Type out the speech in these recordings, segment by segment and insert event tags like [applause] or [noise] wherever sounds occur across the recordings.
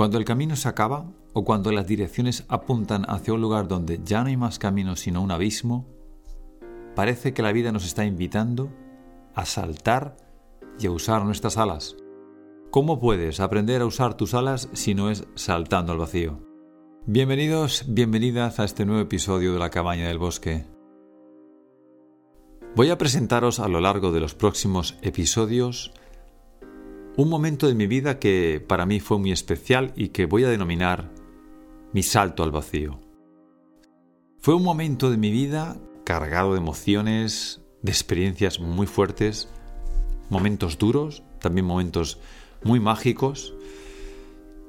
Cuando el camino se acaba o cuando las direcciones apuntan hacia un lugar donde ya no hay más camino sino un abismo, parece que la vida nos está invitando a saltar y a usar nuestras alas. ¿Cómo puedes aprender a usar tus alas si no es saltando al vacío? Bienvenidos, bienvenidas a este nuevo episodio de La Cabaña del Bosque. Voy a presentaros a lo largo de los próximos episodios un momento de mi vida que para mí fue muy especial y que voy a denominar mi salto al vacío. Fue un momento de mi vida cargado de emociones, de experiencias muy fuertes, momentos duros, también momentos muy mágicos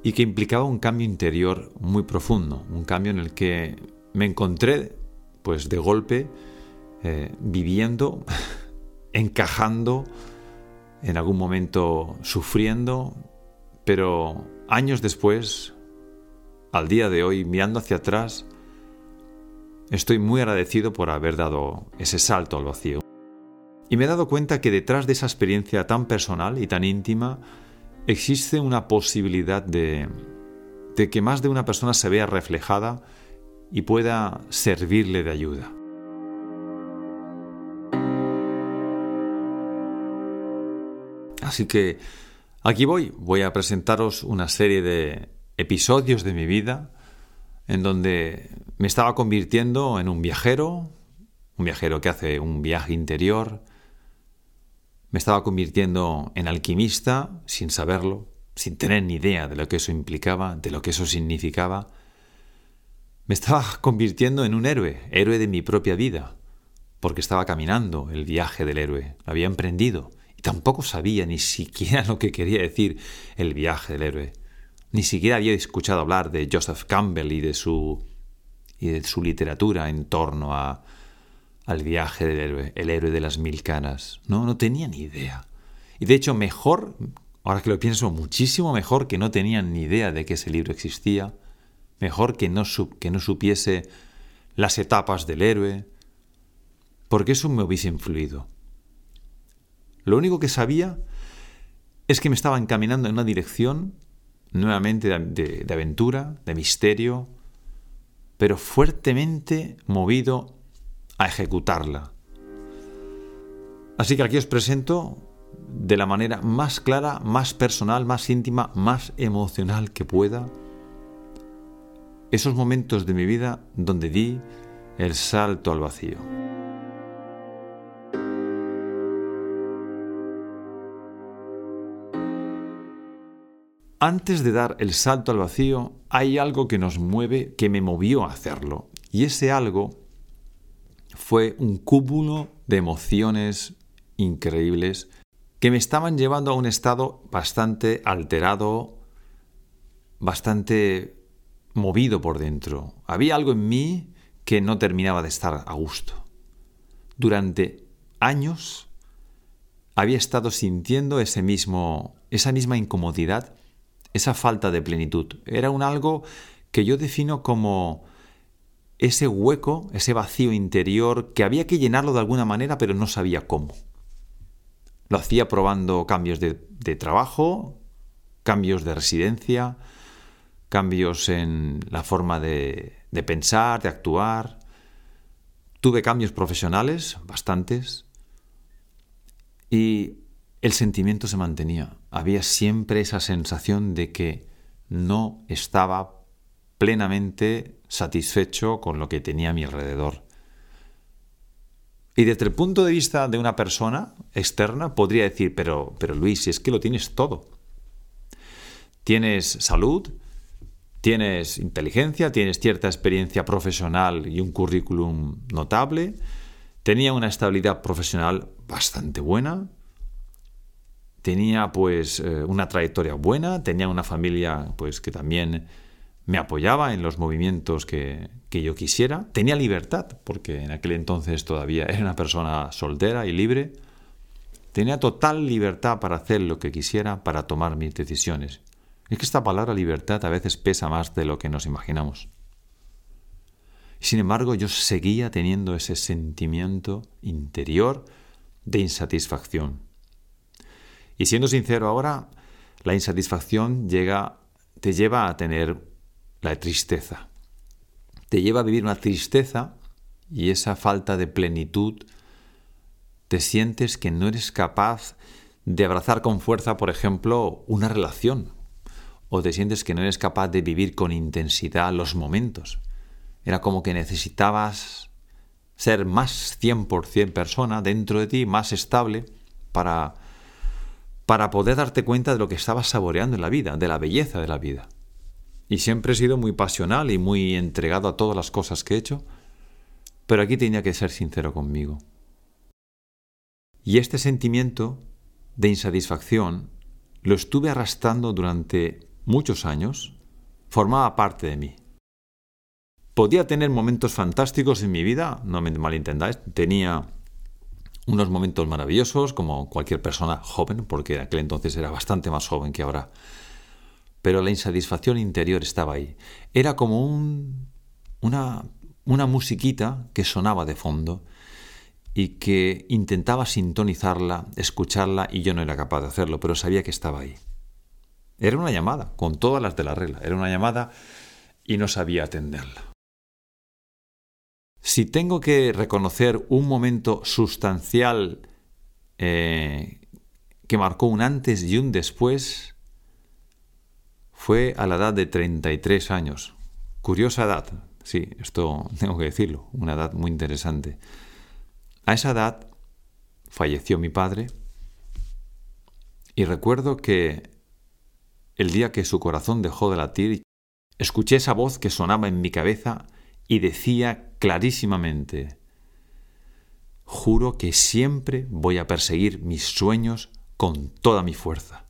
y que implicaba un cambio interior muy profundo, un cambio en el que me encontré pues de golpe eh, viviendo, [laughs] encajando en algún momento sufriendo, pero años después, al día de hoy, mirando hacia atrás, estoy muy agradecido por haber dado ese salto al vacío. Y me he dado cuenta que detrás de esa experiencia tan personal y tan íntima existe una posibilidad de, de que más de una persona se vea reflejada y pueda servirle de ayuda. Así que aquí voy, voy a presentaros una serie de episodios de mi vida en donde me estaba convirtiendo en un viajero, un viajero que hace un viaje interior, me estaba convirtiendo en alquimista sin saberlo, sin tener ni idea de lo que eso implicaba, de lo que eso significaba. Me estaba convirtiendo en un héroe, héroe de mi propia vida, porque estaba caminando el viaje del héroe, lo había emprendido tampoco sabía ni siquiera [laughs] lo que quería decir el viaje del héroe. Ni siquiera había escuchado hablar de Joseph Campbell y de su, y de su literatura en torno a, al viaje del héroe, el héroe de las mil canas. No, no tenía ni idea. Y de hecho, mejor, ahora que lo pienso, muchísimo mejor que no tenían ni idea de que ese libro existía, mejor que no, que no supiese las etapas del héroe, porque eso me hubiese influido. Lo único que sabía es que me estaba encaminando en una dirección nuevamente de, aventura, de misterio, pero fuertemente movido a ejecutarla. Así que aquí os presento de la manera más clara, más personal, más íntima, más emocional que pueda, esos momentos de mi vida donde di el salto al vacío. Antes de dar el salto al vacío, hay algo que nos mueve, que me movió a hacerlo. Y ese algo fue un cúmulo de emociones increíbles que me estaban llevando a un estado bastante alterado, bastante movido por dentro. Había algo en mí que no terminaba de estar a gusto. Durante años había estado sintiendo ese mismo, esa misma incomodidad esa falta de plenitud. Era un algo que yo defino como ese hueco, ese vacío interior que había que llenarlo de alguna manera, pero no sabía cómo. Lo hacía probando cambios de, trabajo, cambios de residencia, cambios en la forma de, de pensar, de actuar. Tuve cambios profesionales, bastantes, y el sentimiento se mantenía. Había siempre esa sensación de que no estaba plenamente satisfecho con lo que tenía a mi alrededor. Y desde el punto de vista de una persona externa podría decir, pero, pero Luis, si es que lo tienes todo. Tienes salud, tienes inteligencia, tienes cierta experiencia profesional y un currículum notable, tenía una estabilidad profesional bastante buena, tenía pues eh, una trayectoria buena, tenía una familia pues que también me apoyaba en los movimientos que, que, yo quisiera, tenía libertad, porque en aquel entonces todavía [laughs] era una persona soltera y libre, tenía total libertad para hacer lo que quisiera, para tomar mis decisiones. Es que esta palabra libertad a veces pesa más de lo que nos imaginamos. Sin embargo, yo seguía teniendo ese sentimiento interior de insatisfacción y siendo sincero ahora, la insatisfacción llega te lleva a tener la tristeza. Te lleva a vivir una tristeza y esa falta de plenitud, te sientes que no eres capaz de abrazar con fuerza, por ejemplo, una relación, o te sientes que no eres capaz de vivir con intensidad los momentos. Era como que necesitabas ser más 100% persona dentro de ti, más estable, para, para poder darte cuenta de lo que estabas saboreando en la vida, de la belleza de la vida. Y siempre he sido muy pasional y muy entregado a todas las cosas que he hecho, pero aquí tenía que ser sincero conmigo. Y este sentimiento de insatisfacción lo estuve arrastrando durante muchos años, formaba parte de mí. Podía tener momentos fantásticos en mi vida, no me malentendáis, tenía unos momentos maravillosos como cualquier persona joven, porque aquel entonces era bastante más joven que ahora. Pero la insatisfacción interior estaba ahí. Era como un, una, una musiquita que sonaba de fondo y que intentaba sintonizarla, escucharla y yo no era capaz de hacerlo, pero sabía que estaba ahí. Era una llamada, con todas las de la regla, era una llamada y no sabía atenderla. Si tengo que reconocer un momento sustancial eh, que marcó un antes y un después, fue a la edad de 33 años. Curiosa edad, sí, esto [laughs] tengo que decirlo, una edad muy interesante. A esa edad falleció mi padre y recuerdo que el día que su corazón dejó de latir, escuché esa voz que sonaba en mi cabeza y decía clarísimamente, juro que siempre voy a perseguir mis sueños con toda mi fuerza.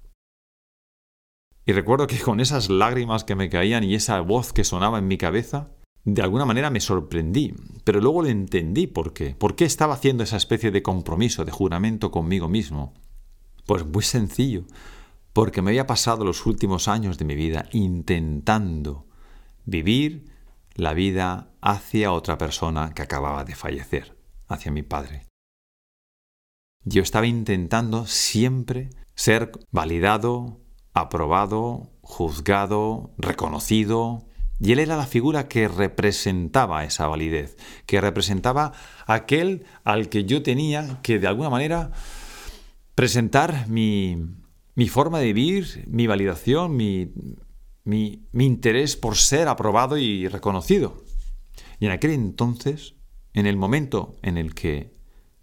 Y recuerdo que con esas lágrimas que me caían y esa voz que sonaba en mi cabeza, de alguna manera me sorprendí, pero luego le entendí por qué. ¿Por qué estaba haciendo esa especie de compromiso, de juramento conmigo mismo? Pues muy sencillo, porque me había pasado los últimos años de mi vida intentando vivir la vida hacia otra persona que acababa de fallecer, hacia mi padre. Yo estaba intentando siempre ser validado, aprobado, juzgado, reconocido, y él era la figura que representaba esa validez, que representaba aquel al que yo tenía que de alguna manera presentar mi, mi forma de vivir, mi validación, mi, mi, interés por ser aprobado y reconocido. Y en aquel entonces, en el momento en el que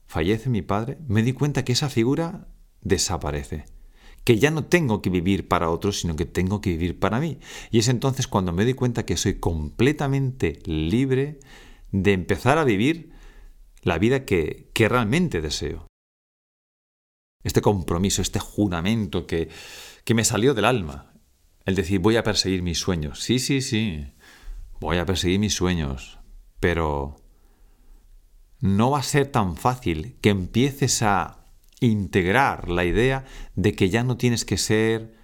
fallece mi padre, me di cuenta que esa figura desaparece que ya no tengo que vivir para otros, sino que tengo que vivir para mí. Y es entonces cuando me doy cuenta que soy completamente libre de empezar a vivir la vida que, que realmente deseo. Este compromiso, este juramento que, que me salió del alma, el decir voy a perseguir mis sueños. Sí, sí, sí, voy a perseguir mis sueños, pero no va a ser tan fácil que empieces a integrar la idea de que ya no tienes que ser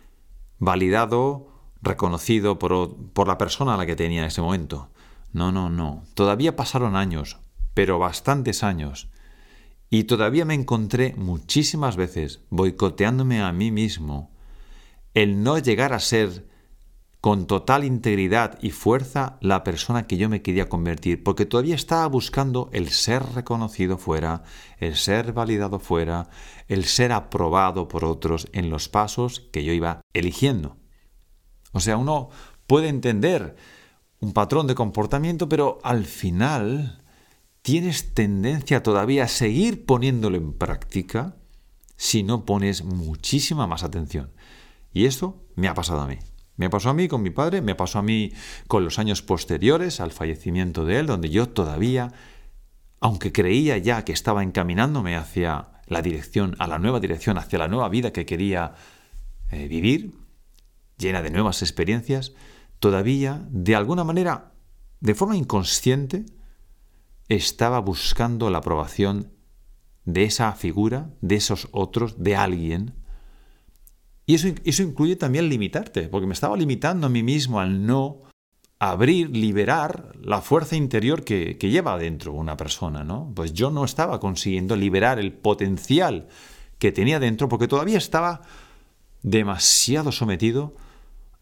validado, reconocido por, por, la persona a la que tenía en ese momento. No, no, no. Todavía pasaron años, pero bastantes años. Y todavía me encontré muchísimas veces boicoteándome a mí mismo el no llegar a ser con total integridad y fuerza la persona que yo me quería convertir, porque todavía estaba buscando el ser reconocido fuera, el ser validado fuera, el ser aprobado por otros en los pasos que yo iba eligiendo. O sea, uno puede entender un patrón de comportamiento, pero al final tienes tendencia todavía a seguir poniéndolo en práctica si no pones muchísima más atención. Y esto me ha pasado a mí. Me pasó a mí con mi padre, me pasó a mí con los años posteriores al fallecimiento de él, donde yo todavía, aunque creía ya que estaba encaminándome hacia la dirección, a la nueva dirección, hacia la nueva vida que quería eh, vivir, llena de nuevas experiencias, todavía, de alguna manera, de forma inconsciente, estaba buscando la aprobación de esa figura, de esos otros, de alguien, y eso, eso incluye también limitarte, porque me estaba limitando a mí mismo al no abrir, liberar la fuerza interior que, lleva adentro una persona, ¿no? Pues yo no estaba consiguiendo liberar el potencial que tenía dentro porque todavía estaba demasiado sometido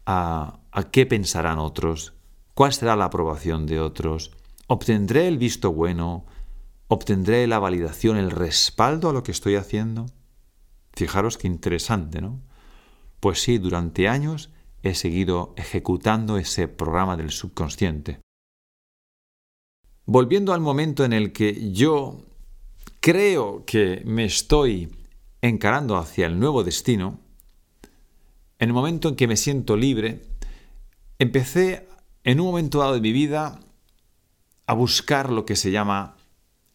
a, ¿A qué pensarán otros? ¿Cuál será la aprobación de otros? ¿Obtendré el visto bueno? ¿Obtendré la validación, el respaldo a lo que estoy haciendo? Fijaros qué interesante, ¿no? Pues sí, durante años he seguido ejecutando ese programa del subconsciente. Volviendo al momento en el que yo creo que me estoy encarando hacia el nuevo destino, en el momento en que me siento libre, empecé en un momento dado de mi vida a buscar lo que se llama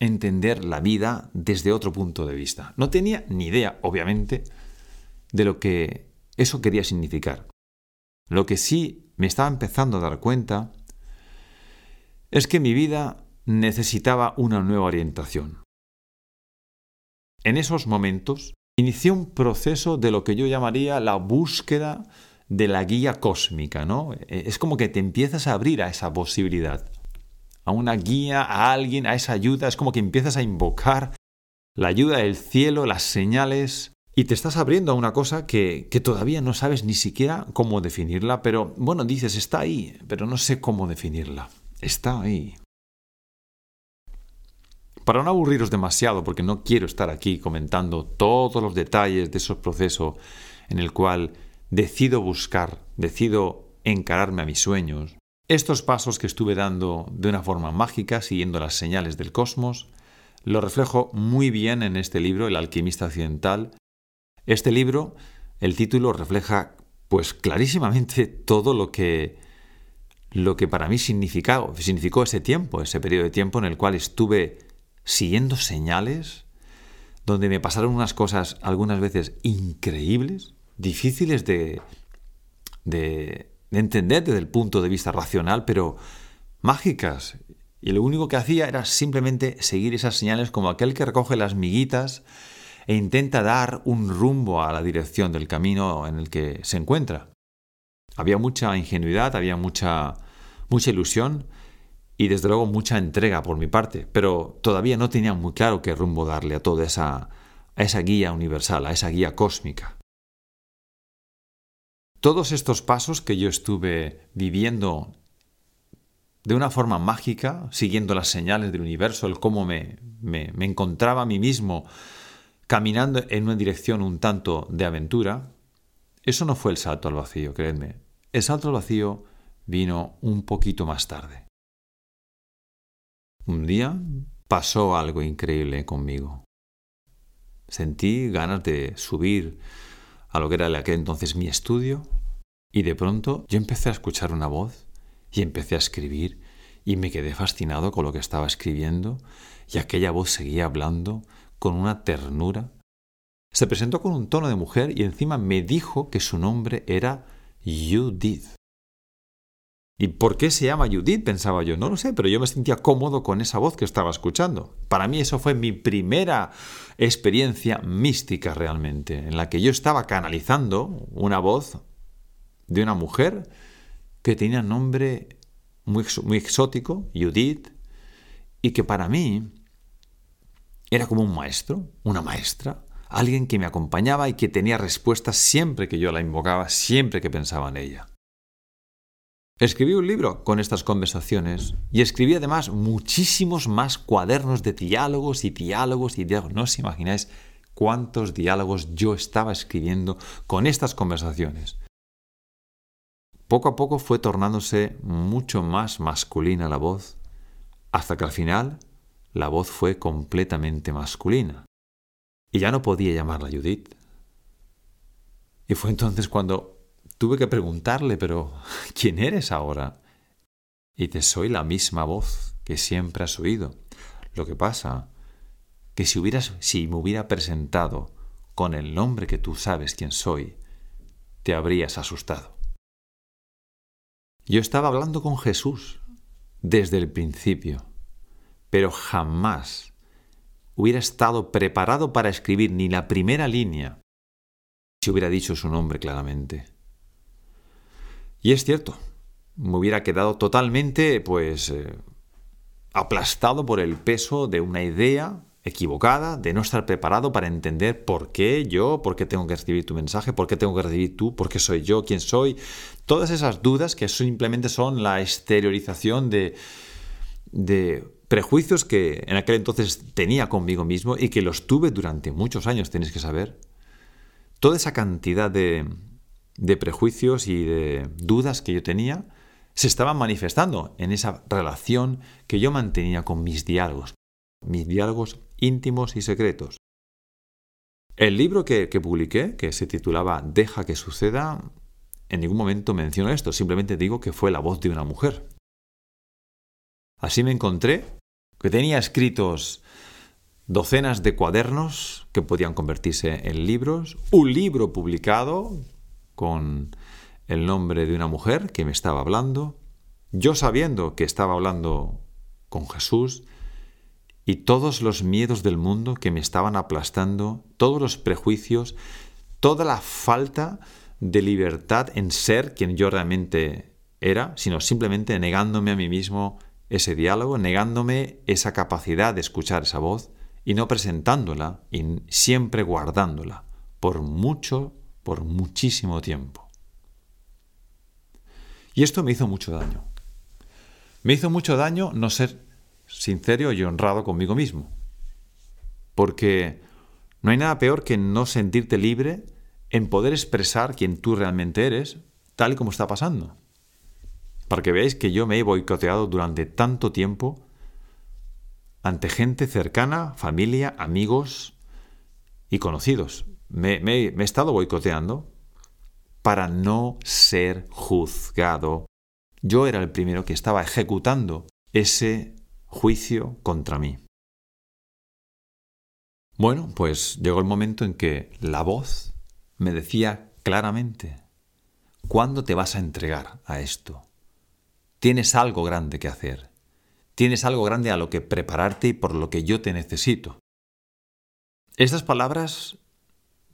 entender la vida desde otro punto de vista. No tenía ni idea, obviamente, de lo que eso quería significar. Lo que sí me estaba empezando a dar cuenta es que mi vida necesitaba una nueva orientación. En esos momentos inicié un proceso de lo que yo llamaría la búsqueda de la guía cósmica, ¿no? Es como que te empiezas a abrir a esa posibilidad a una guía, a alguien, a esa ayuda. Es como que empiezas a invocar la ayuda del cielo, las señales, y te estás abriendo a una cosa que, que, todavía no sabes ni siquiera cómo definirla, pero bueno, dices, está ahí, pero no sé cómo definirla. Está ahí. Para no aburriros demasiado, porque no quiero estar aquí comentando todos los detalles de esos procesos en el cual decido buscar, decido encararme a mis sueños, estos pasos que estuve dando de una forma mágica, siguiendo las señales del cosmos, lo reflejo muy bien en este libro, El alquimista occidental. Este libro, el título refleja pues clarísimamente todo lo que lo que para mí significó, significó ese tiempo, ese periodo de tiempo en el cual estuve siguiendo señales, donde me pasaron unas cosas algunas veces increíbles, difíciles de, de, de entender desde el punto de vista racional, pero mágicas. Y lo único que hacía era simplemente seguir esas señales como aquel que recoge las miguitas e intenta dar un rumbo a la dirección del camino en el que se encuentra. Había mucha ingenuidad, había mucha, mucha ilusión y desde luego mucha entrega por mi parte, pero todavía no tenía muy claro qué rumbo darle a toda esa, a esa guía universal, a esa guía cósmica. Todos estos pasos que yo estuve viviendo de una forma mágica, siguiendo las señales del universo, el cómo me, me, encontraba a mí mismo caminando en una dirección un tanto de aventura, eso no fue el salto al vacío, creedme. El salto al vacío vino un poquito más tarde. Un día pasó algo increíble conmigo. Sentí ganas de subir a lo que era aquel entonces mi estudio, y de pronto yo empecé a escuchar una voz y empecé a escribir y me quedé fascinado con lo que estaba escribiendo y aquella voz seguía hablando con una ternura. Se presentó con un tono de mujer y encima me dijo que su nombre era Judith. ¿Y por qué se llama Judith? pensaba yo. No lo sé, pero yo me sentía cómodo con esa voz que estaba escuchando. Para mí eso fue mi primera experiencia mística realmente, en la que yo estaba canalizando una voz de una mujer que tenía nombre muy, muy exótico, Judith, y que para mí era como un maestro, una maestra, alguien que me acompañaba y que tenía respuestas siempre que yo la invocaba, siempre que pensaba en ella. Escribí un libro con estas conversaciones y escribí además muchísimos más cuadernos de diálogos y diálogos y diálogos. No os imagináis cuántos diálogos yo estaba escribiendo con estas conversaciones. Poco a poco fue tornándose mucho más masculina la voz, hasta que al final la voz fue completamente masculina. Y ya no podía llamarla Judith. Y fue entonces cuando Tuve que preguntarle, pero ¿quién eres ahora? Y te soy la misma voz que siempre has oído. Lo que pasa que si hubieras si me hubiera presentado con el nombre que tú sabes quién soy, te habrías asustado. Yo estaba hablando con Jesús desde el principio, pero jamás hubiera estado preparado para escribir ni la primera línea si hubiera dicho su nombre claramente. Y es cierto, me hubiera quedado totalmente, pues, eh, aplastado por el peso de una idea equivocada, de no estar preparado para entender por qué yo, por qué tengo que recibir tu mensaje, por qué tengo que recibir tú, por qué soy yo, quién soy. Todas esas dudas que simplemente son la exteriorización de, de prejuicios que en aquel entonces tenía conmigo mismo y que los tuve durante muchos años, tenéis que saber. Toda esa cantidad de, de prejuicios y de dudas que yo tenía se estaban manifestando en esa relación que yo mantenía con mis diálogos, mis diálogos íntimos y secretos. El libro que, publiqué, que se titulaba Deja que suceda, en ningún momento menciono esto, simplemente digo que fue la voz de una mujer. Así me encontré que tenía escritos docenas de cuadernos que podían convertirse en libros, un libro publicado con el nombre de una mujer que me estaba hablando, yo sabiendo que estaba hablando con Jesús, y todos los miedos del mundo que me estaban aplastando, todos los prejuicios, toda la falta de libertad en ser quien yo realmente era, sino simplemente negándome a mí mismo ese diálogo, negándome esa capacidad de escuchar esa voz y no presentándola y siempre guardándola por mucho, por muchísimo tiempo. Y esto me hizo mucho daño. Me hizo mucho daño no ser sincero y honrado conmigo mismo. Porque no hay nada peor que no sentirte libre en poder expresar quién tú realmente eres, tal y como está pasando. Para que veáis que yo me he boicoteado durante tanto tiempo ante gente cercana, familia, amigos y conocidos. Me, me he estado boicoteando para no ser juzgado. Yo era el primero que estaba ejecutando ese juicio contra mí. Bueno, pues llegó el momento en que la voz me decía claramente, ¿cuándo te vas a entregar a esto? Tienes algo grande que hacer. Tienes algo grande a lo que prepararte y por lo que yo te necesito. Estas palabras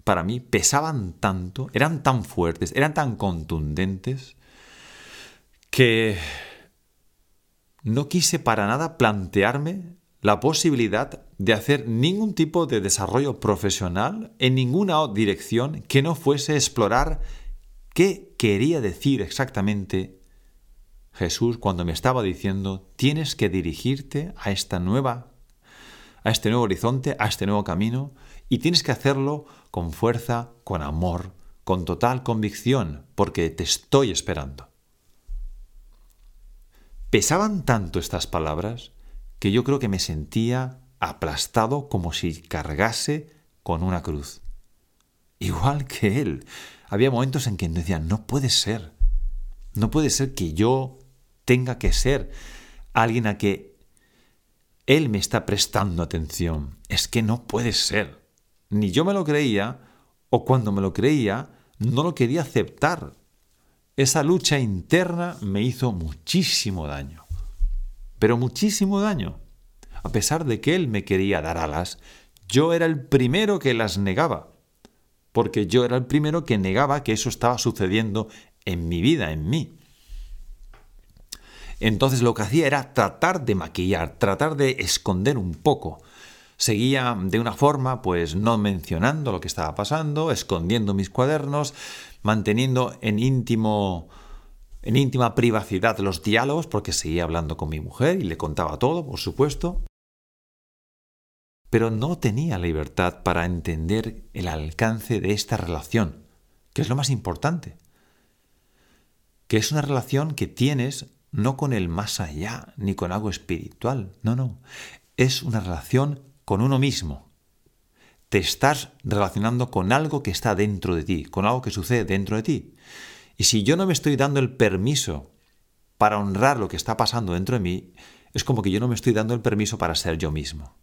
para mí pesaban tanto, eran tan fuertes, eran tan contundentes, que no quise para nada plantearme la posibilidad de hacer ningún tipo de desarrollo profesional en ninguna dirección que no fuese explorar qué quería decir exactamente Jesús cuando me estaba diciendo tienes que dirigirte a esta nueva a este nuevo horizonte, a este nuevo camino y tienes que hacerlo con fuerza, con amor, con total convicción, porque te estoy esperando. Pesaban tanto estas palabras que yo creo que me sentía aplastado como si cargase con una cruz. Igual que él. Había momentos en que decía, no puede ser. No puede ser que yo tenga que ser alguien a que él me está prestando atención. Es que no puede ser. Ni yo me lo creía, o cuando me lo creía, no lo quería aceptar. Esa lucha interna me hizo muchísimo daño, pero muchísimo daño. A pesar de que él me quería dar alas, yo era el primero que las negaba, porque yo era el primero que negaba que eso estaba sucediendo en mi vida, en mí. Entonces lo que hacía era tratar de maquillar, tratar de esconder un poco. Seguía de una forma, pues no mencionando lo que estaba pasando, escondiendo mis cuadernos, manteniendo en íntimo en íntima privacidad los diálogos porque seguía hablando con mi mujer y le contaba todo, por supuesto. Pero no tenía libertad para entender el alcance de esta relación, que es lo más importante. Que es una relación que tienes no con el más allá ni con algo espiritual, no, no. Es una relación con uno mismo, te estás relacionando con algo que está dentro de ti, con algo que sucede dentro de ti. Y si yo no me estoy dando el permiso para honrar lo que está pasando dentro de mí, es como que yo no me estoy dando el permiso para ser yo mismo.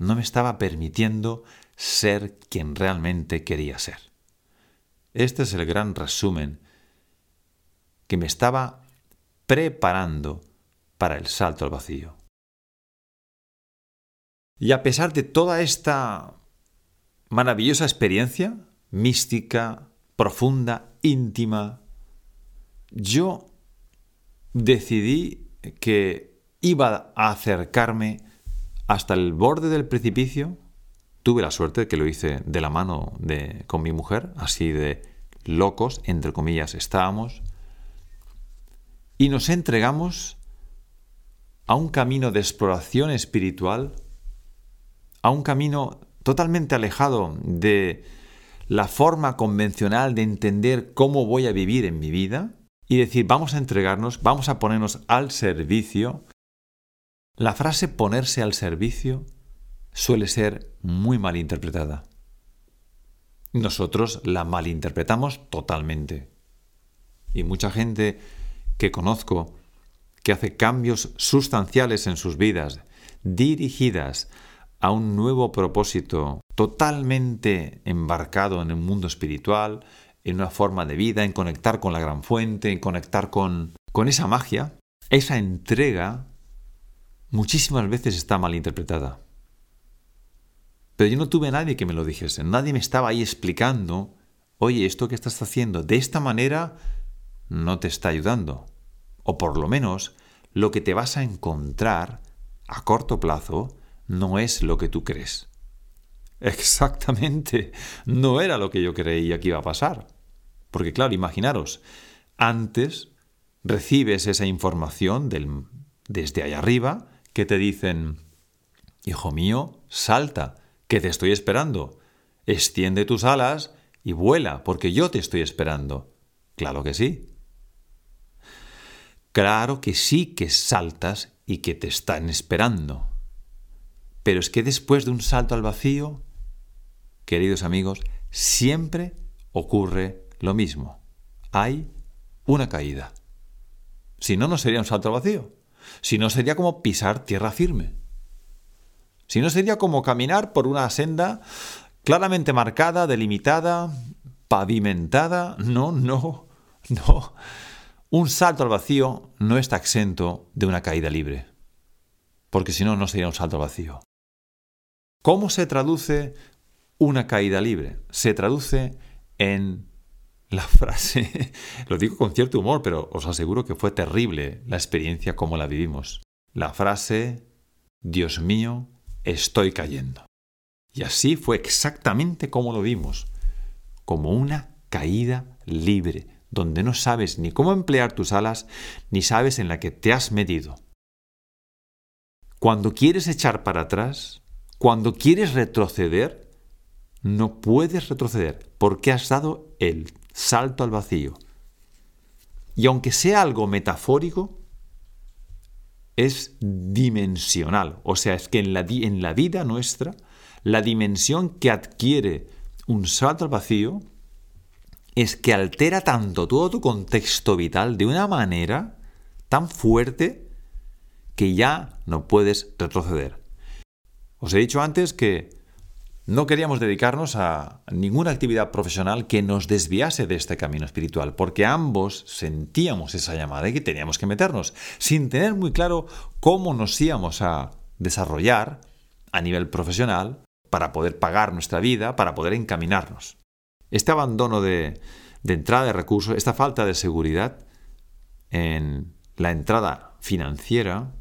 No me estaba permitiendo ser quien realmente quería ser. Este es el gran resumen que me estaba preparando para el salto al vacío. Y a pesar de toda esta maravillosa experiencia, mística, profunda, íntima, yo decidí que iba a acercarme hasta el borde del precipicio. Tuve la suerte de que lo hice de la mano de, con mi mujer, así de locos, entre comillas, estábamos. Y nos entregamos a un camino de exploración espiritual, a un camino totalmente alejado de la forma convencional de entender cómo voy a vivir en mi vida y decir, vamos a entregarnos, vamos a ponernos al servicio. La frase ponerse al servicio suele ser muy mal interpretada. Nosotros la malinterpretamos totalmente. Y mucha gente que conozco que hace cambios sustanciales en sus vidas, dirigidas a un nuevo propósito totalmente embarcado en el mundo espiritual, en una forma de vida, en conectar con la gran fuente, en conectar con, con esa magia, esa entrega muchísimas veces está mal interpretada. Pero yo no tuve a nadie que me lo dijese, nadie me estaba ahí explicando, oye, esto que estás haciendo de esta manera no te está ayudando. O por lo menos lo que te vas a encontrar a corto plazo no es lo que tú crees. Exactamente, no era lo que yo creía que iba a pasar. Porque claro, imaginaros, antes recibes esa información desde allá arriba que te dicen, hijo mío, salta, que te estoy esperando, extiende tus alas y vuela, porque yo te estoy esperando. Claro que sí. Claro que sí que saltas y que te están esperando. Pero es que después de un salto al vacío, queridos amigos, siempre ocurre lo mismo. Hay una caída. Si no, no sería un salto al vacío. Si no, sería como pisar tierra firme. Si no, sería como caminar por una senda claramente marcada, delimitada, pavimentada. No, no, no. Un salto al vacío no está exento de una caída libre. Porque si no, no sería un salto al vacío. ¿Cómo se traduce una caída libre. Se traduce en la frase, [laughs] lo digo con cierto humor, pero os aseguro que fue terrible la experiencia como la vivimos. La frase, Dios mío, estoy cayendo. Y así fue exactamente como lo vimos, como una caída libre, donde no sabes ni cómo emplear tus alas, ni sabes en la que te has metido. Cuando quieres echar para atrás, cuando quieres retroceder, no puedes retroceder porque has dado el salto al vacío. Y aunque sea algo metafórico, es dimensional. O sea, es que en la, en la vida nuestra, la dimensión que adquiere un salto al vacío es que altera tanto todo tu contexto vital de una manera tan fuerte que ya no puedes retroceder. Os he dicho antes que no queríamos dedicarnos a ninguna actividad profesional que nos desviase de este camino espiritual, porque ambos sentíamos esa llamada y que teníamos que meternos, sin tener muy claro cómo nos íbamos a desarrollar a nivel profesional para poder pagar nuestra vida, para poder encaminarnos. Este abandono de, de entrada de recursos, esta falta de seguridad en la entrada financiera,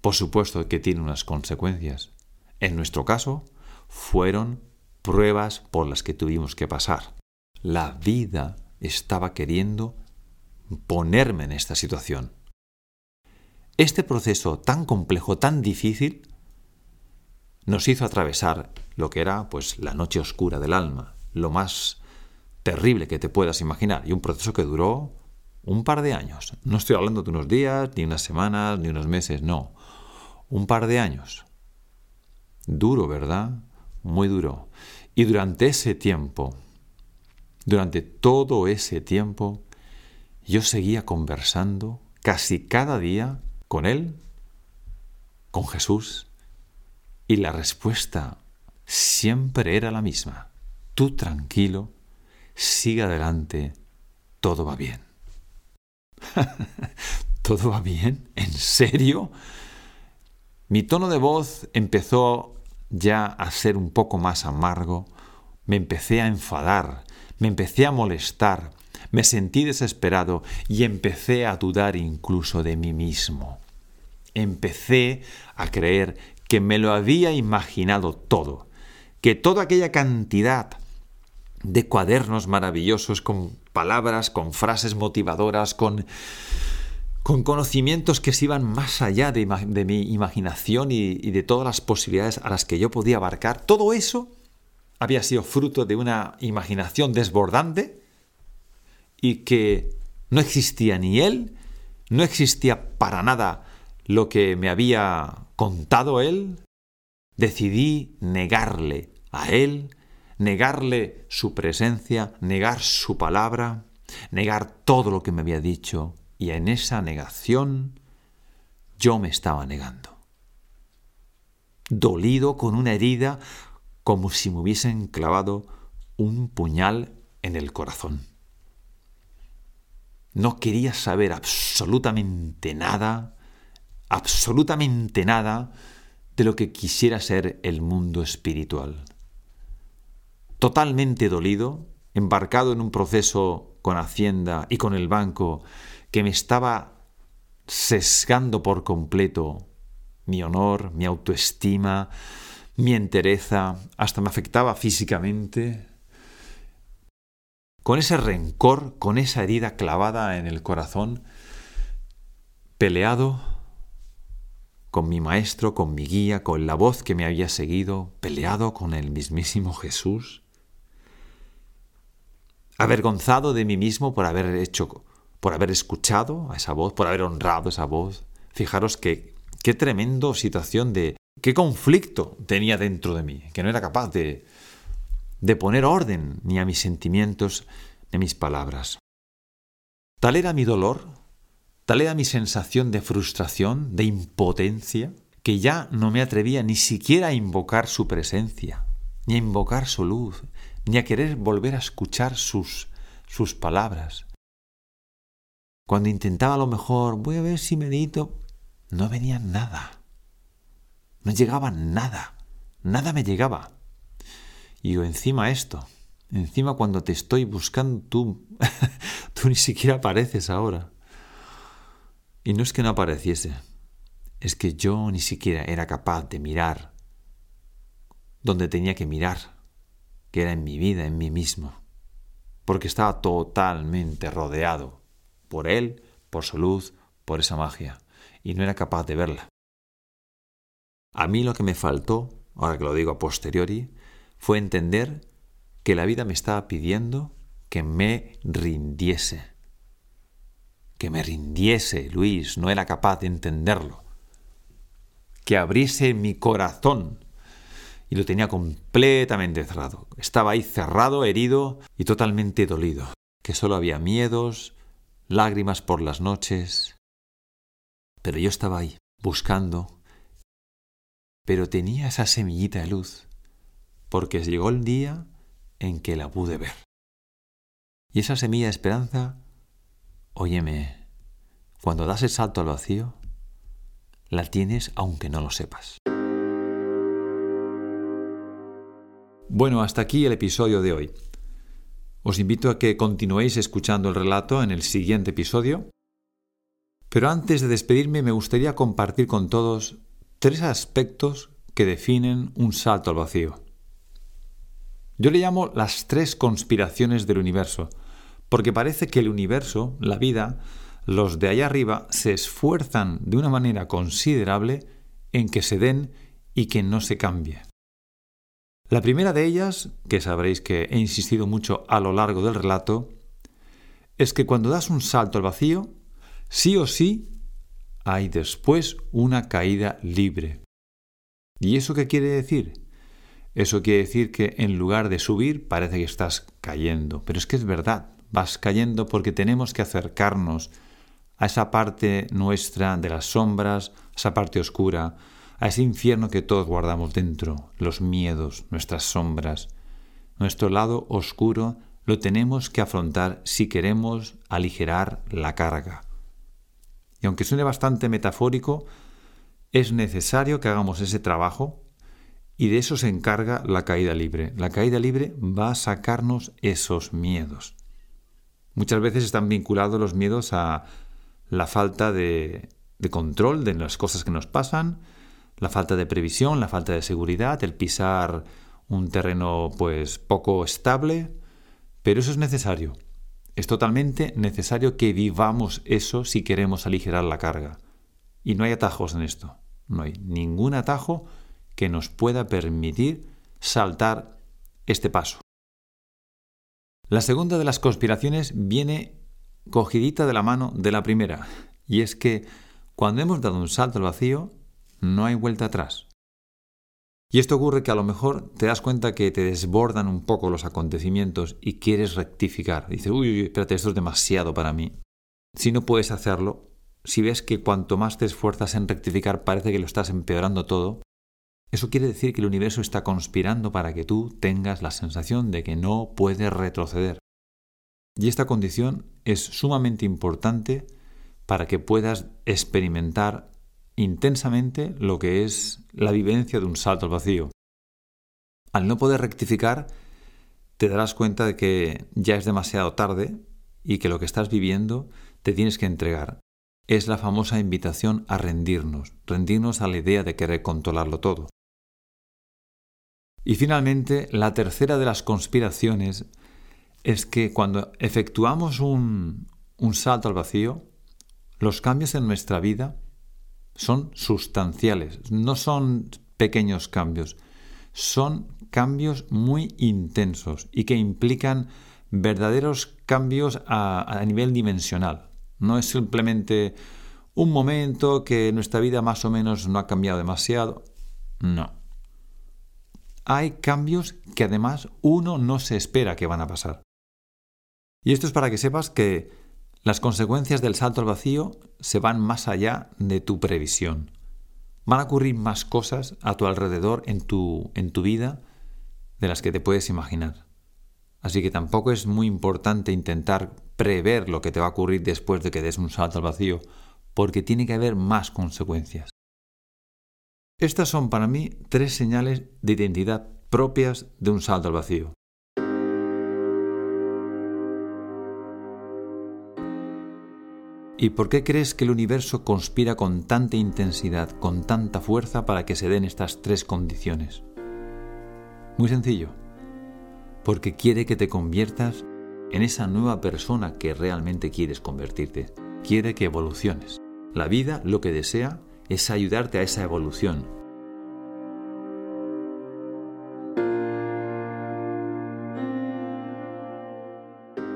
por supuesto que tiene unas consecuencias. En nuestro caso, fueron pruebas por las que tuvimos que pasar. La vida estaba queriendo ponerme en esta situación. Este proceso tan complejo, tan difícil, nos hizo atravesar lo que era pues la noche oscura del alma, lo más terrible que te puedas imaginar, y un proceso que duró un par de años. No estoy hablando de unos días, ni unas semanas, ni unos meses, no. Un par de años. Duro, ¿verdad? muy duro. Y durante ese tiempo, durante todo ese tiempo, yo seguía conversando casi cada día con Él, con Jesús, y la respuesta siempre era la misma. Tú tranquilo, sigue adelante, todo va bien. [laughs] ¿Todo va bien? ¿En serio? Mi tono de voz empezó ya a ser un poco más amargo, me empecé a enfadar, me empecé a molestar, me sentí desesperado y empecé a dudar incluso de mí mismo. Empecé a creer que me lo había imaginado todo, que toda aquella cantidad de cuadernos maravillosos con palabras, con frases motivadoras, con, con conocimientos que se iban más allá de, mi imaginación y de todas las posibilidades a las que yo podía abarcar, todo eso había sido fruto de una imaginación desbordante y que no existía ni él, no existía para nada lo que me había contado él, decidí negarle a él, negarle su presencia, negar su palabra, negar todo lo que me había dicho, y en esa negación yo me estaba negando. Dolido con una herida como si me hubiesen clavado un puñal en el corazón. No quería saber absolutamente nada, absolutamente nada de lo que quisiera ser el mundo espiritual. Totalmente dolido, embarcado en un proceso con Hacienda y con el banco que me estaba sesgando por completo mi honor, mi autoestima, mi entereza, hasta me afectaba físicamente. Con ese rencor, con esa herida clavada en el corazón, peleado con mi maestro, con mi guía, con la voz que me había seguido, peleado con el mismísimo Jesús, avergonzado de mí mismo por haber hecho, por haber escuchado a esa voz, por haber honrado esa voz. Fijaros que qué tremendo situación de qué conflicto tenía dentro de mí, que no era capaz de, de poner orden ni a mis sentimientos ni a mis palabras. Tal era mi dolor, tal era mi sensación de frustración, de impotencia, que ya no me atrevía ni siquiera a invocar su presencia, ni a invocar su luz, ni a querer volver a escuchar sus, sus palabras. Cuando intentaba a lo mejor, voy a ver si medito, no venía nada. No llegaba nada, nada me llegaba. Y encima esto, encima cuando te estoy buscando tú, [laughs] tú ni siquiera apareces ahora. Y no es que no apareciese, es que yo ni siquiera era capaz de mirar donde tenía que mirar, que era en mi vida, en mí mismo, porque estaba totalmente rodeado por él, por su luz, por esa magia, y no era capaz de verla. A mí lo que me faltó, ahora que lo digo a posteriori, fue entender que la vida me estaba pidiendo que me rindiese. Que me rindiese, Luis, no era capaz de entenderlo. Que abriese mi corazón. Y lo tenía completamente cerrado. Estaba ahí cerrado, herido y totalmente dolido. Que solo había miedos, lágrimas por las noches. Pero yo estaba ahí, buscando pero tenía esa semillita de luz, porque llegó el día en que la pude ver. Y esa semilla de esperanza, óyeme, cuando das el salto al vacío, la tienes aunque no lo sepas. Bueno, hasta aquí el episodio de hoy. Os invito a que continuéis escuchando el relato en el siguiente episodio. Pero antes de despedirme me gustaría compartir con todos tres aspectos que definen un salto al vacío. Yo le llamo las tres conspiraciones del universo, porque parece que el universo, la vida, los de allá arriba se esfuerzan de una manera considerable en que se den y que no se cambie. La primera de ellas, que sabréis que he insistido mucho a lo largo del relato, es que cuando das un salto al vacío, sí o sí hay después una caída libre. ¿Y eso qué quiere decir? Eso quiere decir que en lugar de subir parece que estás cayendo. Pero es que es verdad, vas cayendo porque tenemos que acercarnos a esa parte nuestra de las sombras, esa parte oscura, a ese infierno que todos guardamos dentro, los miedos, nuestras sombras. Nuestro lado oscuro lo tenemos que afrontar si queremos aligerar la carga. Y aunque suene bastante metafórico, es necesario que hagamos ese trabajo y de eso se encarga la caída libre. La caída libre va a sacarnos esos miedos. Muchas veces están vinculados los miedos a la falta de, de control de las cosas que nos pasan, la falta de previsión, la falta de seguridad, el pisar un terreno pues poco estable, pero eso es necesario. Es totalmente necesario que vivamos eso si queremos aligerar la carga. Y no hay atajos en esto. No hay ningún atajo que nos pueda permitir saltar este paso. La segunda de las conspiraciones viene cogidita de la mano de la primera, y es que cuando hemos dado un salto al vacío, no hay vuelta atrás. Y esto ocurre que a lo mejor te das cuenta que te desbordan un poco los acontecimientos y quieres rectificar. Dices, uy, uy, espérate, esto es demasiado para mí. Si no puedes hacerlo, si ves que cuanto más te esfuerzas en rectificar parece que lo estás empeorando todo, eso quiere decir que el universo está conspirando para que tú tengas la sensación de que no puedes retroceder. Y esta condición es sumamente importante para que puedas experimentar intensamente lo que es la vivencia de un salto al vacío. Al no poder rectificar, te darás cuenta de que ya es demasiado tarde y que lo que estás viviendo te tienes que entregar. Es la famosa invitación a rendirnos, rendirnos a la idea de querer controlarlo todo. Y finalmente, la tercera de las conspiraciones es que cuando efectuamos un, un salto al vacío, los cambios en nuestra vida son sustanciales, no son pequeños cambios, son cambios muy intensos y que implican verdaderos cambios a, nivel dimensional. No es simplemente un momento que nuestra vida más o menos no ha cambiado demasiado. No. Hay cambios que además uno no se espera que van a pasar. Y esto es para que sepas que las consecuencias del salto al vacío se van más allá de tu previsión. Van a ocurrir más cosas a tu alrededor en tu, en tu vida de las que te puedes imaginar. Así que tampoco es muy importante intentar prever lo que te va a ocurrir después de que des un salto al vacío, porque tiene que haber más consecuencias. Estas son para mí tres señales de identidad propias de un salto al vacío. ¿Y por qué crees que el universo conspira con tanta intensidad, con tanta fuerza para que se den estas tres condiciones? Muy sencillo. Porque quiere que te conviertas en esa nueva persona que realmente quieres convertirte. Quiere que evoluciones. La vida lo que desea es ayudarte a esa evolución.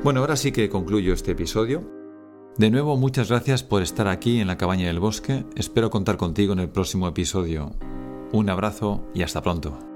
Bueno, ahora sí que concluyo este episodio. De nuevo, muchas gracias por estar aquí en la cabaña del bosque. Espero contar contigo en el próximo episodio. Un abrazo y hasta pronto.